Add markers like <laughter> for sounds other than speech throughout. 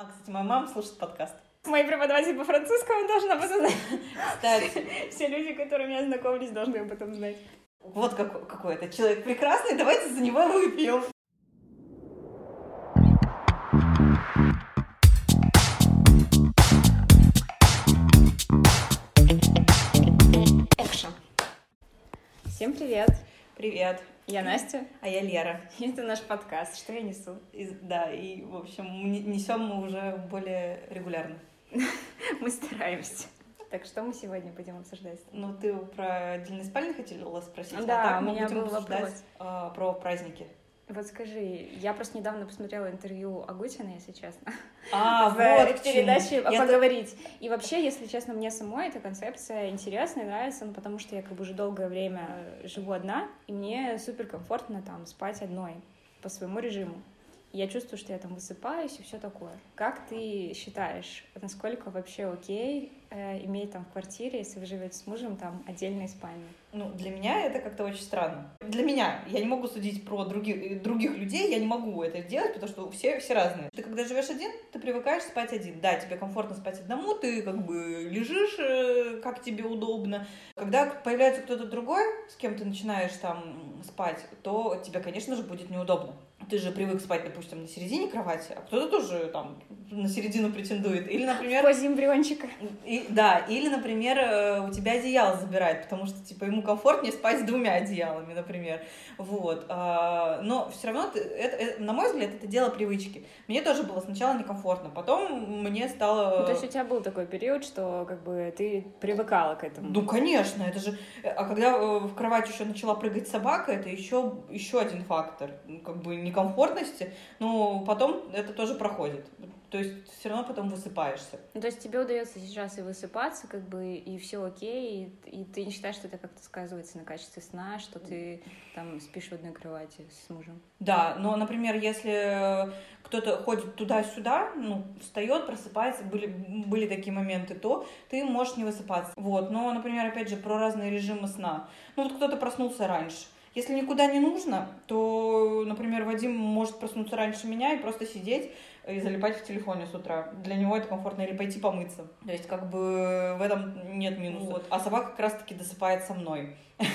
А, кстати, моя мама слушает подкаст. Мой преподаватель по французскому должна об этом знать. Кстати, Все люди, которые меня знакомились, должны об этом знать. вот какой, какой это человек прекрасный, давайте за него выпьем. Экшен. Всем привет. Привет, Я Настя, а я Лера. и <laughs> это наш подкаст «Что я несу?». И- да, и, в общем, несем мы уже более регулярно. <laughs> Мы стараемся. Так что мы сегодня будем обсуждать? Ну, ты про отдельные спальни хотела спросить? Да, а так у мы будем был обсуждать, вопрос. а, про праздники. Вот скажи, я просто недавно посмотрела интервью Агутина, если честно, <laughs> А, <laughs> в вот чему. передаче Я «Поговорить». И вообще, если честно, мне самой эта концепция интересна и нравится, ну, потому что я как бы уже долгое время живу одна, и мне супер комфортно там спать одной по своему режиму. И Я чувствую, что я там высыпаюсь и все такое. Как ты считаешь, насколько вообще окей э, иметь там в квартире, если вы живете с мужем, там отдельные спальни? Ну, для меня это как-то очень странно. Для меня. Я не могу судить про других, других людей, я не могу это делать, потому что все, все разные. Ты когда живешь один, ты привыкаешь спать один. Да, тебе комфортно спать одному, ты как бы лежишь, э, как тебе удобно. Когда появляется кто-то другой, с кем ты начинаешь там спать, то тебе, конечно же, будет неудобно. Ты же привык спать, допустим, на середине кровати, а кто-то тоже там на середину претендует. Или, например, Позе эмбриончика. и, да, или, например, э, у тебя одеяло забирает, потому что, типа, ему комфортнее спать с двумя одеялами, например. Вот. А, Но все равно, это, это, на мой взгляд, это дело привычки. Мне тоже было сначала некомфортно, потом мне стало... Ну, то есть у тебя был такой период, что как бы ты привыкала к этому? Ну, конечно, это же... А когда э, в кровать еще начала прыгать собака, это еще, еще один фактор, как бы, некомфортности, но потом это тоже проходит. То есть все равно потом высыпаешься. Ну, то есть тебе удается сейчас и высыпаться, как бы, и все окей, и, и ты не считаешь, что это как-то сказывается на качестве сна, что ты там спишь в одной кровати с мужем? Да, но, например, если кто-то ходит туда-сюда, ну, встает, просыпается, были, были такие моменты, то ты можешь не высыпаться. Вот, но, например, опять же, про разные режимы сна. Ну, вот кто-то проснулся раньше. Если никуда не нужно, то, например, Вадим может проснуться раньше меня и просто сидеть и залипать в телефоне с утра. Для него это комфортно. Или пойти помыться. То есть, как бы, в этом нет минуса. Вот. А собака как раз-таки досыпает со мной. <laughs>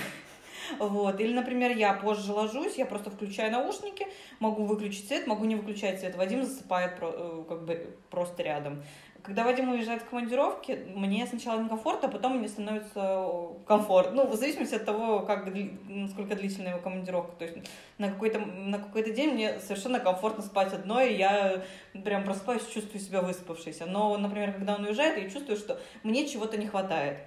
Вот. Или, например, я позже ложусь, я просто включаю наушники, могу выключить свет, могу не выключать свет. Вадим засыпает э, как бы просто рядом. Когда Вадим уезжает в командировки, мне сначала некомфортно, а потом мне становится комфортно. Ну, в зависимости от того, как, насколько длительная его командировка. То есть на какой-то, на какой-то день мне совершенно комфортно спать одной, и я прям просыпаюсь, чувствую себя выспавшейся. Но, например, когда он уезжает, я чувствую, что мне чего-то не хватает.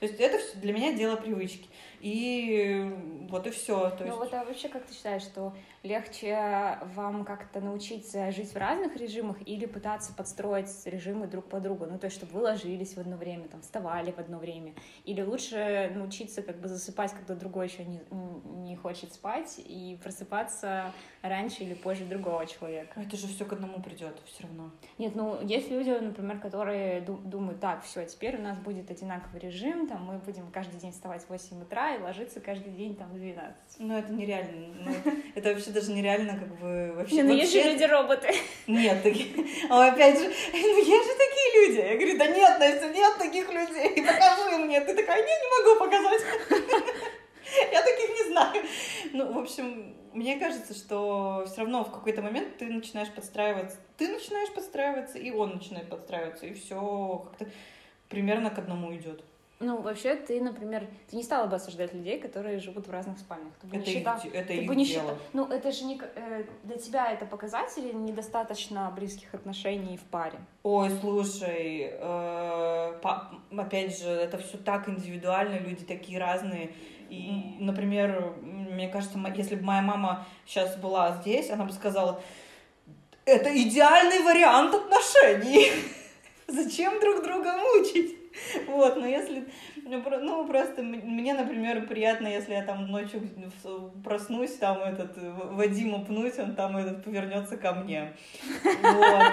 То есть это для меня дело привычки. И вот и все. То Ну есть... вот а вообще как ты считаешь, что легче вам как-то научиться жить в разных режимах или пытаться подстроить режимы друг по другу? Ну то есть, чтобы вы ложились в одно время, там, вставали в одно время? Или лучше научиться как бы засыпать, когда другой еще не, не хочет спать, и просыпаться раньше или позже другого человека? Это же все к одному придет все равно. Нет, ну есть люди, например, которые ду- думают, так, все, теперь у нас будет одинаковый режим, там мы будем каждый день вставать в 8 утра и ложиться каждый день там в 12. Ну, это нереально. Ну, это вообще даже нереально, как бы вообще. Не, ну есть же вообще- люди-роботы. Нет, таких. А опять же, ну есть же такие люди. Я говорю, да нет, Настя, нет таких людей. Покажи мне. Ты такая, не, не могу показать. Я таких не знаю. Ну, в общем, мне кажется, что все равно в какой-то момент ты начинаешь подстраиваться. Ты начинаешь подстраиваться, и он начинает подстраиваться. И все как-то примерно к одному идет. Ну, вообще, ты, например, ты не стала бы осуждать людей, которые живут в разных спальнях. Ты бы Это не их, считала- де- это ты их бы не дело. считала- Ну, это же не... э, Для тебя это показатели недостаточно близких отношений в паре. Ой, слушай, э, па- опять же, это все так индивидуально, люди такие разные. И, например, мне кажется, если бы моя мама сейчас была здесь, она бы сказала, это идеальный вариант отношений. <laughs> Зачем друг друга мучить? <laughs> Вот, но если, ну, ну, просто мне, например, приятно, если я там ночью проснусь, там этот Вадима пнуть, он там этот повернется ко мне. Вот.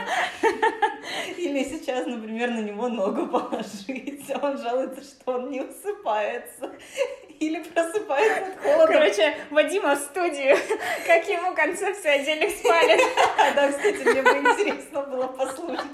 Или сейчас, например, на него ногу <laughs> положить, он жалуется, что он не усыпается. Или просыпается от холода. Короче, Вадима в студию. Как ему концепция отдельных спален? <laughs> Да, кстати, мне бы интересно было послушать.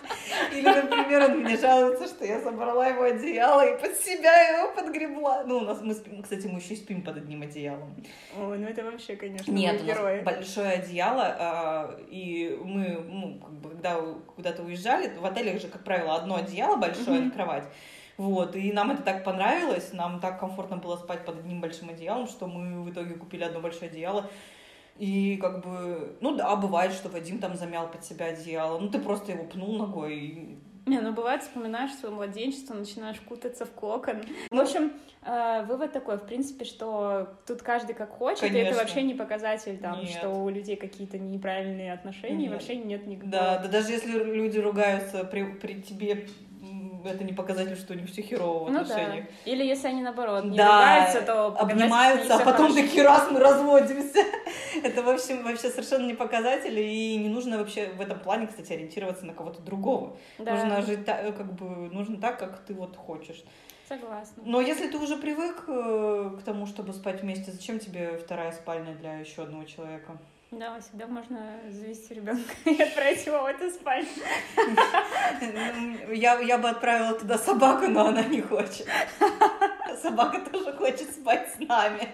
жалуется, что я забрала его одеяло и под себя его подгребла. Ну, у нас мы спим, кстати, мы еще спим под одним одеялом. О, ну это вообще, конечно, Нет, у нас герой. большое одеяло, а, и мы, ну, когда куда-то уезжали, в отелях же, как правило, одно одеяло большое на кровать. Вот, и нам это так понравилось, нам так комфортно было спать под одним большим одеялом, что мы в итоге купили одно большое одеяло. И как бы, ну да, бывает, что Вадим там замял под себя одеяло. Ну, ты просто его пнул ногой. и- Не, ну бывает, вспоминаешь свое младенчество, начинаешь кутаться в кокон. В общем, э, вывод такой, в принципе, что тут каждый как хочет, и Конечно. это вообще не показатель, там, Нет. что у людей какие-то неправильные отношения, Нет. вообще нет никакого. Да, да даже если люди ругаются при, при тебе, это не показатель, что у них все херово в Ну отношениях. да. Или если они наоборот не Да, ругаются, то обнимаются, а потом хорошо. такие раз мы разводимся. <laughs> Это, в общем, вообще совершенно не показатель, и не нужно вообще в этом плане, кстати, ориентироваться на кого-то другого. Да, Нужно жить та- как бы, нужно так, как ты вот хочешь. согласна. Но если ты уже привык э, к тому, чтобы спать вместе, зачем тебе вторая спальня для еще одного человека? Да, всегда можно завести ребенка и отправить его в эту спальню. Я, я бы отправила туда собаку, но она не хочет. Собака тоже хочет спать с нами.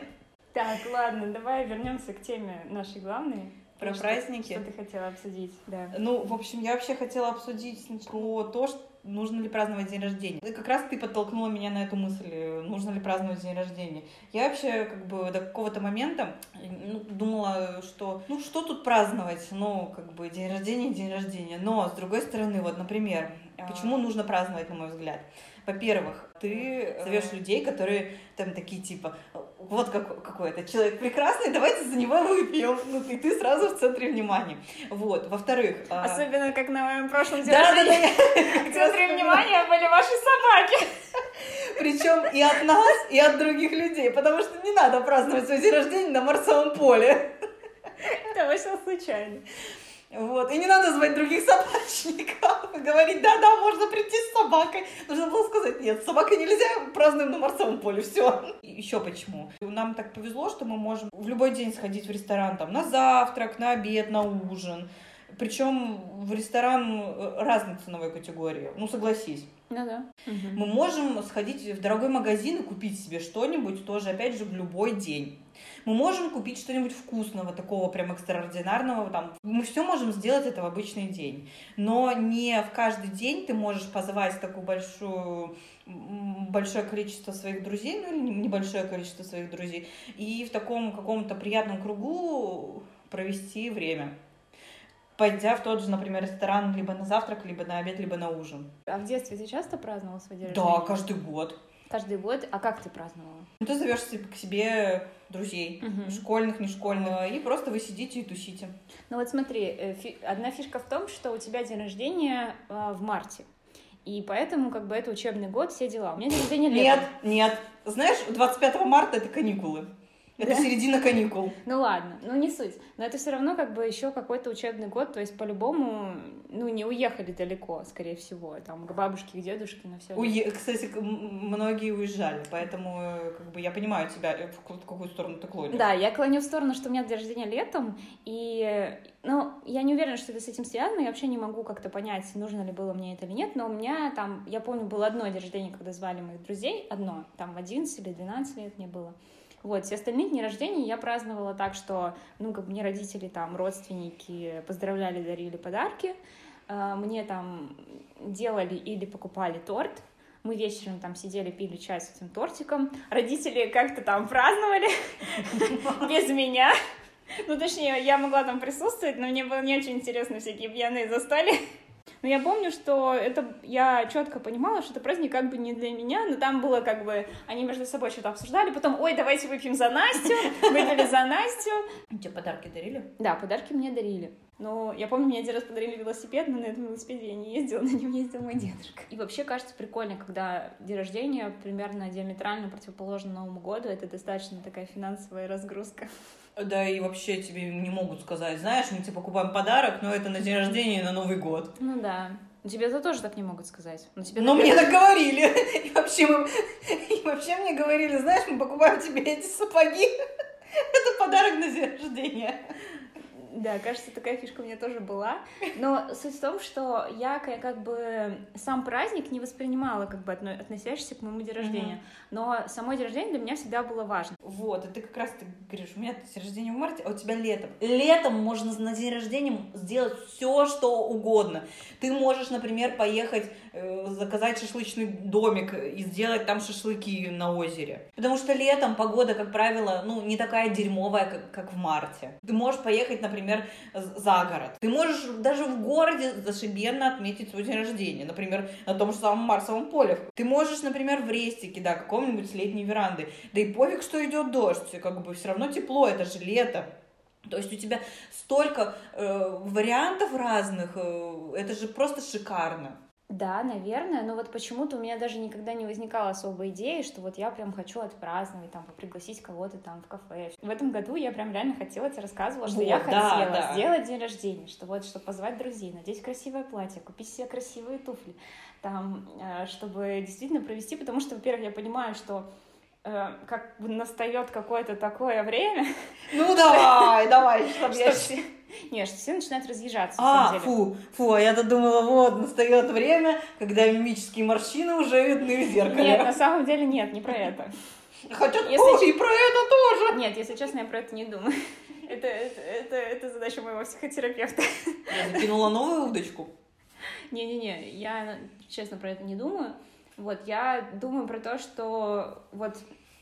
Так, ладно, давай вернемся к теме нашей главной. Про Что- праздники? Что ты хотела обсудить, да. Ну, в общем, я вообще хотела обсудить про то, что нужно ли праздновать день рождения. И как раз ты подтолкнула меня на эту мысль, э, нужно ли праздновать день рождения. Я вообще как бы до какого-то момента э, ну, думала, что ну что тут праздновать, ну как бы день рождения, день рождения. Но с другой стороны, вот, например, А. почему нужно праздновать, на мой взгляд? Во-первых, ты зовешь людей, которые там такие типа, вот как, какой это человек прекрасный, давайте за него <laughs> выпьем. Ну, и ты сразу в центре внимания. Вот. Во-вторых, а, Особенно, как на моем прошлом дне да, да, да, <laughs> В центре внимания были ваши собаки. <laughs> Причем и от нас, и от других людей, потому что не надо праздновать свой день рождения на Марсовом поле. Это вышло случайно. Вот. И не надо звать других собачников и <laughs> говорить, да-да, можно прийти с собакой. Нужно было сказать, нет, с собакой нельзя, празднуем на Марсовом поле, все. Еще почему? Нам так повезло, что мы можем в любой день сходить в ресторан, там, на завтрак, на обед, на ужин. Причем в ресторан э, разной ценовой категории. Ну, согласись. Ну да. Мы можем сходить в дорогой магазин и купить себе что-нибудь тоже, опять же, в любой день. Мы можем купить что-нибудь вкусного, такого прям экстраординарного. Там. Мы все можем сделать это в обычный день. Но не в каждый день ты можешь позвать такую большую большое количество своих друзей, ну или не- небольшое количество своих друзей, и в таком каком-то приятном кругу провести время. Пойдя в тот же, например, ресторан либо на завтрак, либо на обед, либо на ужин. А в детстве ты часто праздновал свой день Да, рождения? каждый год. Каждый год. А как ты праздновала? Ну, ты зовешь себе- к себе друзей, Мгм. школьных, не школьных, и просто вы сидите и тусите. Ну вот смотри, э, фи- одна фишка в том, что у тебя день рождения э, в марте. И поэтому как бы это учебный год, все дела. У меня день рождения Нет, летом. нет. Знаешь, 25 марта это каникулы. Это Да? середина каникул. <laughs> Ну ладно, ну не суть. Но это все равно как бы еще какой-то учебный год, то есть по-любому, ну не уехали далеко, скорее всего, там к бабушке, к дедушке, на все. Уе- Кстати, многие уезжали, поэтому э, как бы я понимаю тебя, э, в какую сторону ты клонишь. Да, я клоню в сторону, что у меня день рождения летом, и, ну, я не уверена, что это с этим связано, я вообще не могу как-то понять, нужно ли было мне это или нет, но у меня там, я помню, было одно день рождения, когда звали моих друзей, одно, там в 11 или 12 лет мне было. Вот, все остальные дни рождения я праздновала так, что, ну, как бы мне родители, там, родственники поздравляли, дарили подарки, э, мне там делали или покупали торт, мы вечером там сидели, пили чай с этим тортиком. Родители как-то там праздновали <laughs> без меня. Ну, точнее, я могла там присутствовать, но мне было не очень интересно всякие пьяные застолья. Но я помню, что это я четко понимала, что это праздник как бы не для меня, но там было как бы они между собой что-то обсуждали, потом, ой, давайте выпьем за Настю, выпили за Настю. Тебе подарки дарили? Да, подарки мне дарили. Но я помню, мне один раз подарили велосипед, но на этом велосипеде я не ездила, на нем ездил мой дедушка. И вообще кажется прикольно, когда день рождения примерно диаметрально противоположно Новому году. Это достаточно такая финансовая разгрузка. Да, и вообще тебе не могут сказать, знаешь, мы тебе покупаем подарок, но это на день рождения и на Новый год. Ну да. Но тебе это тоже так не могут сказать. Но, тебе Но мне так говорили. И вообще, мы, и вообще мне говорили, знаешь, мы покупаем тебе эти сапоги. Это подарок на день рождения. Да, кажется, такая фишка у меня тоже была. Но суть в том, что я как бы сам праздник не воспринимала, как бы относящийся к моему день рождения. Но само день рождения для меня всегда было важно. Вот, и ты как раз ты говоришь, у меня день рождения в марте, а у тебя летом. Летом можно на день рождения сделать все, что угодно. Ты можешь, например, поехать заказать шашлычный домик и сделать там шашлыки на озере. Потому что летом погода, как правило, ну, не такая дерьмовая, как, как в марте. Ты можешь поехать, например, за город. Ты можешь даже в городе зашибенно отметить свой день рождения. Например, на том же самом Марсовом поле. Ты можешь, например, в Рестике, да, каком-нибудь летней веранды. Да и пофиг, что идет дождь. Как бы все равно тепло, это же лето. То есть у тебя столько э, вариантов разных, э, это же просто шикарно. Да, наверное, но вот почему-то у меня даже никогда не возникала особой идеи, что вот я прям хочу отпраздновать, там, пригласить кого-то там в кафе. В этом году я прям реально хотела, тебе рассказывала, что вот, я да, хотела да. сделать день рождения, что вот, чтобы позвать друзей, надеть красивое платье, купить себе красивые туфли, там, э, чтобы действительно провести, потому что, во-первых, я понимаю, что как бы настает какое-то такое время. Ну давай, давай, <laughs> чтобы я... Нет, что все начинают разъезжаться. А, фу, фу, а я-то думала, вот, настает время, когда мимические морщины уже видны в зеркале. Нет, на самом деле нет, не про это. Хотя если... и про это тоже. Нет, если честно, я про это не думаю. <laughs> Это, это, это, это задача моего психотерапевта. Я закинула новую удочку. Не-не-не, я честно про это не думаю. Вот, я думаю про то, что вот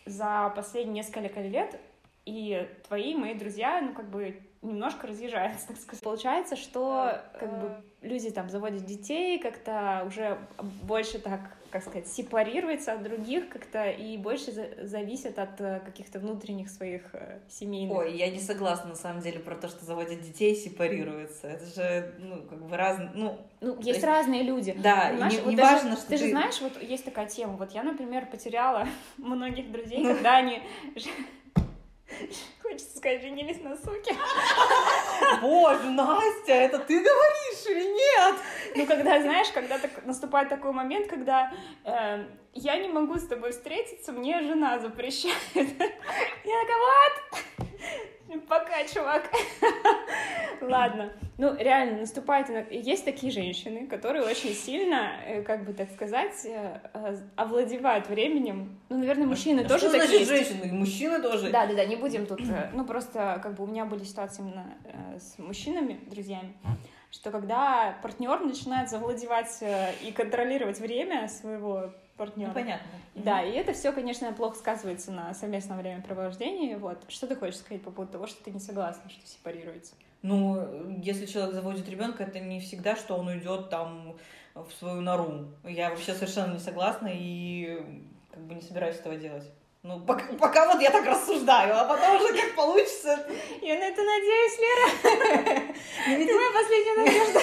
за последние несколько лет и твои, мои друзья, ну, как бы немножко разъезжается, так сказать. Получается, что как бы люди там заводят детей, как-то уже больше так, как сказать, сепарируются от других как-то и больше за зависят от э, каких-то внутренних своих э, семейных. Ой, я не согласна на самом деле про то, что заводят детей и сепарируются. Это же, ну, как бы разные, ну... Ну, есть, есть разные люди. Да, не, вот не даже, важно, что ты... Ты же знаешь, вот есть такая тема, вот я, например, потеряла <laughs> многих друзей, когда они Хочется сказать, женились на суке. Боже, Настя, это ты говоришь или нет? Ну, когда, знаешь, когда так, наступает такой момент, когда э, я не могу с тобой встретиться, мне жена запрещает. Я такая, вот, Пока, чувак. Ладно. Ну, реально, наступает... Есть такие женщины, которые очень сильно, э, как бы так сказать, э, э, овладевают временем. Ну, наверное, мужчины а тоже что такие. значит женщины? Мужчины тоже? Да, да, да, не будем тут... Ну, просто, как бы, у меня были ситуации именно с мужчинами, друзьями, что когда партнер начинает завладевать и контролировать время своего партнера. Ну, понятно. Да, и это все, конечно, плохо сказывается на совместном времяпровождении. Вот. Что ты хочешь сказать по поводу того, что ты не согласна, что сепарируется? Ну, если человек заводит ребенка, это не всегда, что он уйдет там в свою нору. Я вообще совершенно не согласна и как бы не собираюсь этого делать. Ну, пока, пока вот я так рассуждаю, а потом уже как получится. Я на это надеюсь, Лера. Ты моя последняя надежда.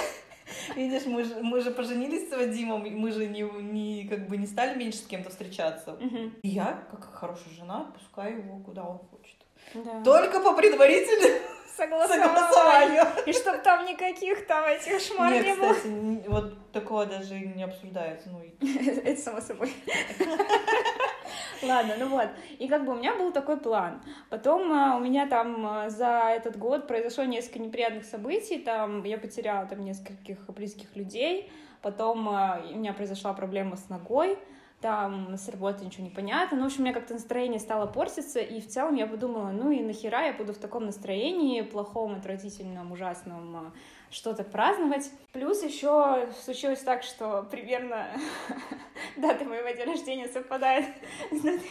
Видишь, мы же, мы же поженились с Вадимом, мы же не, не, как бы не стали меньше с кем-то встречаться. Угу. И я, как хорошая жена, отпускаю его, куда он хочет. Да. Только по предварительному согласованию. И чтоб там никаких там этих шмар Нет, не было. кстати, вот такого даже не обсуждается. Ну, <laughs> Это само собой. <laughs> Ладно, ну вот. И как бы у меня был такой план. Потом а, у меня там а, за этот год произошло несколько неприятных событий. Там я потеряла там нескольких близких людей. Потом а, у меня произошла проблема с ногой там с работы ничего не понятно. Ну, в общем, у меня как-то настроение стало портиться, и в целом я подумала, ну и нахера я буду в таком настроении, плохом, отвратительном, ужасном, что-то праздновать. Плюс еще случилось так, что примерно <laughs> дата моего дня рождения совпадает <laughs> с датой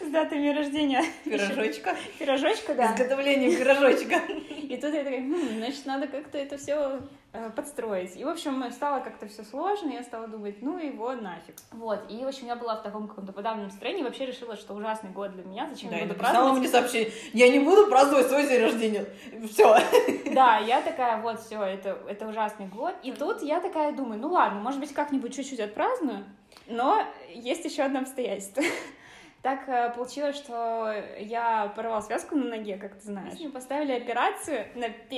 с датами рождения. Пирожочка. Пирожочка, да. Изготовление пирожочка. И тут я такая, хм, значит, надо как-то это все э, подстроить. И, в общем, стало как-то все сложно, я стала думать, ну его нафиг. Вот, и, в общем, я была в таком каком-то подавленном настроении, вообще решила, что ужасный год для меня, зачем да, я буду праздновать. мне сообщение, я не буду праздновать свой день рождения, все. Да, я такая, вот, все, это, это ужасный год. И тут я такая думаю, ну ладно, может быть, как-нибудь чуть-чуть отпраздную, но есть еще одно обстоятельство. Так э, получилось, что я порвала связку на ноге, как ты знаешь. Мне поставили операцию на 1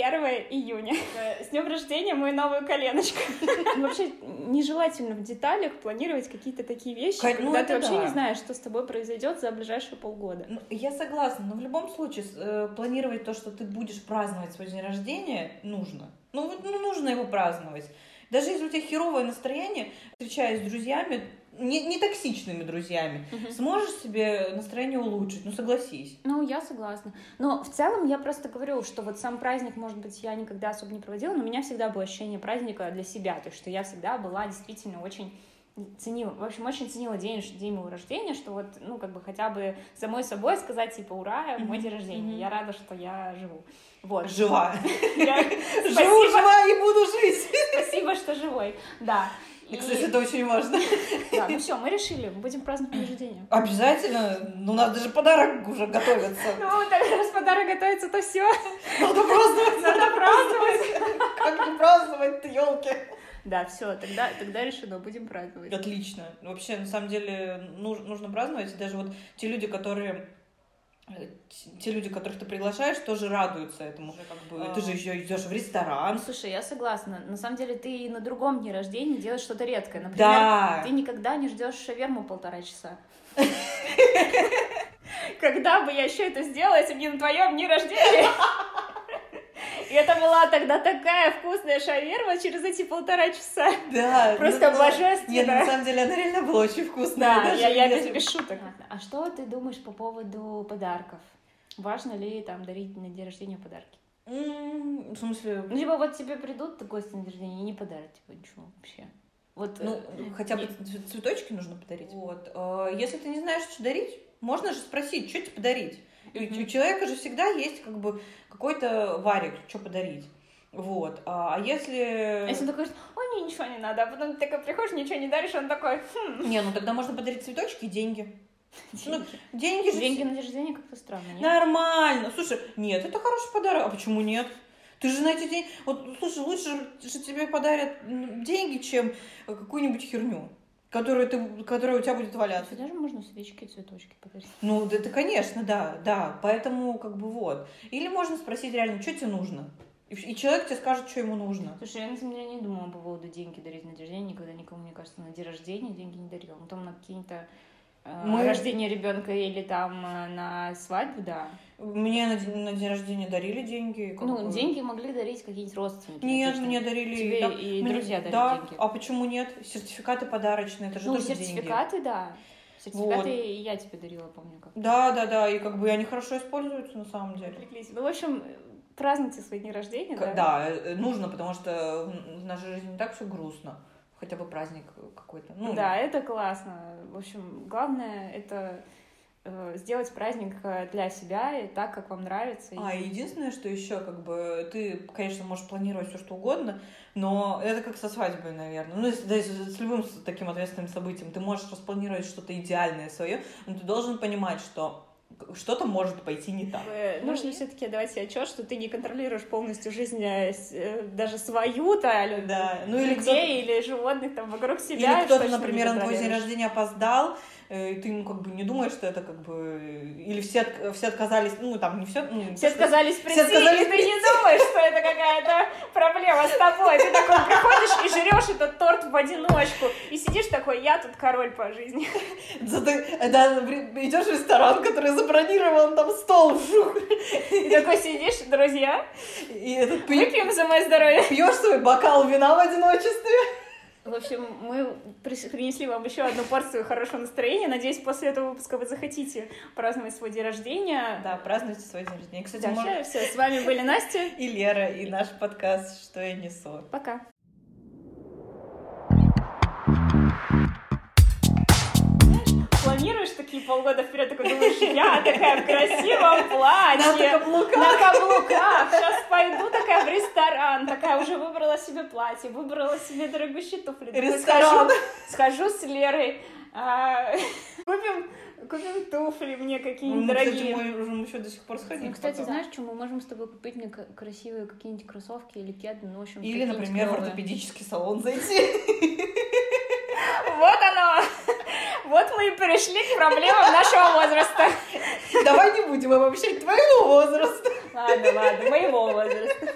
июня. <laughs> С днем рождения мою новую коленочку. <laughs> Вообще нежелательно в деталях планировать какие-то такие вещи, ну, когда это ты вообще не знаешь, что с тобой произойдет за ближайшие полгода. Ну, Я согласна, но в любом случае э, планировать то, что ты будешь праздновать свой день рождения, нужно. Ну, вот, ну, нужно его праздновать. Даже если у тебя херовое настроение, встречаясь с друзьями, не, не токсичными друзьями, сможешь себе настроение улучшить, ну согласись. Ну, я согласна. Но в целом я просто говорю, что вот сам праздник, может быть, я никогда особо не проводила, но у меня всегда было ощущение праздника для себя, то есть что я всегда была действительно очень ценила, в общем, очень ценила день, день моего рождения, что вот, ну, как бы хотя бы самой собой сказать, типа, ура, мой день рождения, я рада, что я живу. Вот. Жива. <laughs> Живу, жива и буду жить. спасибо, что живой, да. И, кстати, это очень важно. <laughs> да, ну все, мы решили, будем праздновать день рождения. Обязательно. Ну, надо даже подарок уже готовиться. Ну, так раз подарок готовится, то все, Надо праздновать. надо праздновать. <laughs> Как не праздновать-то, елки? Да, все, тогда, тогда решено, будем праздновать. Отлично. Вообще, на самом деле, нуж- нужно праздновать. И даже вот те люди, которые э, те люди, которых ты приглашаешь, тоже радуются этому. Как бы, ты же еще идешь в ресторан. Слушай, я согласна. На самом деле ты и на другом дне рождения делаешь что-то редкое. Например, Да. ты никогда не ждешь шаверму полтора часа. <laughs> Когда бы я еще это сделала, если бы не на твоем дне рождения? <laughs> И это была тогда такая вкусная шаверма через эти полтора часа. Да. <laughs> Просто ну, ну, божественно. Нет, на самом деле она реально была очень вкусная. Да, даже я, я без, без шуток. А что ты думаешь по поводу подарков? Важно ли там дарить на день рождения подарки? В смысле, Ну, типа, вот тебе придут гости на день рождения и не подарят, типа, ничего вообще. Вот, ну, э, хотя бы цветочки нужно подарить. Вот. Э, Если ты не знаешь, что дарить, можно же спросить, что тебе подарить. И. У человека же всегда есть как бы какой-то варик, что подарить. Вот. А а если... А если он такой, ой, мне ничего не надо, а потом ты такой приходишь, ничего не даришь, он такой, хм, Не, ну тогда можно подарить цветочки и деньги. Ну, деньги. деньги же... Деньги на день рождения как-то странно, нет? Нормально. Слушай, нет, это хороший подарок. А почему нет? Ты же на эти деньги... Вот, слушай, лучше же тебе подарят деньги, чем какую-нибудь херню, которую ты, которая у тебя будет валяться. Даже можно свечки и цветочки подарить. Ну, да, это, конечно, да, да. Поэтому, как бы, вот. Или можно спросить реально, что тебе нужно? И, и человек тебе скажет, что ему нужно. Слушай, я на самом деле не думала по поводу деньги дарить на день рождения, никогда никому, мне кажется, на день рождения деньги не дарила. Ну, там на какие-то Мы- рождение ребенка или там э, на свадьбу, да. Мне на день, на день рождения дарили деньги. как Ну, бы. деньги могли дарить какие-нибудь родственники. Нет, мне дарили... Тебе там- и мне- друзья дарят Да, деньги. а почему нет? Сертификаты подарочные, это же Ну, тоже деньги. сертификаты, да. Сертификаты Вот. я тебе дарила, помню как. Да, да, да, и как бы они хорошо используются на самом деле. Отвлеклись. Ну, в общем, празднуйте свои дни рождения, К- да? Да, э, нужно, потому что в нашей жизни так все грустно. Хотя бы праздник какой-то. Ну, Да, это классно. В общем, главное это э, сделать праздник э, для себя и так, как вам нравится. И- А единственное, что еще, как бы, ты, конечно, можешь планировать все что угодно, но это как со свадьбой, наверное. Ну, если, да, с любым таким ответственным событием, ты можешь распланировать что-то идеальное свое, но ты должен понимать, что что-то может пойти не так. Э, Ну, Нужно и- все-таки отдавать себе отчет, что ты не контролируешь полностью жизнь э, э, даже свою-то, или Да, ну или людей или животных там вокруг себя. Или кто-то, например, на твой день рождения опоздал, и ты, ну, как бы не думаешь, что это как бы... Или все, от- все отказались, ну, там, не все... Ну, Все отказались прийти, отказались и ты не думаешь, что это какая-то проблема с тобой. Ты такой приходишь и жрешь этот торт в одиночку. И сидишь такой, я тут король по жизни. Да, идешь в ресторан, который забронирован, там стол, вжух, И такой сидишь, друзья, и этот выпьем за мое здоровье. пьешь свой бокал вина в одиночестве. В общем, мы принесли вам еще одну порцию хорошего настроения. Надеюсь, после этого выпуска вы захотите праздновать свой день рождения. Да, празднуйте свой день рождения. Кстати, Да, может, все, с вами были Настя. и Лера, и наш подкаст «Что я несу». Пока. Планируешь такие полгода вперед, такой думаешь, я такая в красивом платье, На каблуках. на каблуках, сейчас пойду такая в ресторан, такая уже выбрала себе платье, выбрала себе дорогущие туфли. Такой, Ресторан. Схожу, схожу с Лерой, а, купим, купим туфли мне Ну, какие-нибудь мы, дорогие. кстати, мы можем еще до сих пор сходить. Ну, кстати, потом. знаешь, что мы можем с тобой купить мне красивые какие-нибудь кроссовки или кеды, ну, в общем, Или, например, в клёвые. ортопедический салон зайти. Вот оно! Вот мы и перешли к проблемам нашего возраста. Давай не будем обобщать твоего возраста. Ладно, ладно, моего возраста.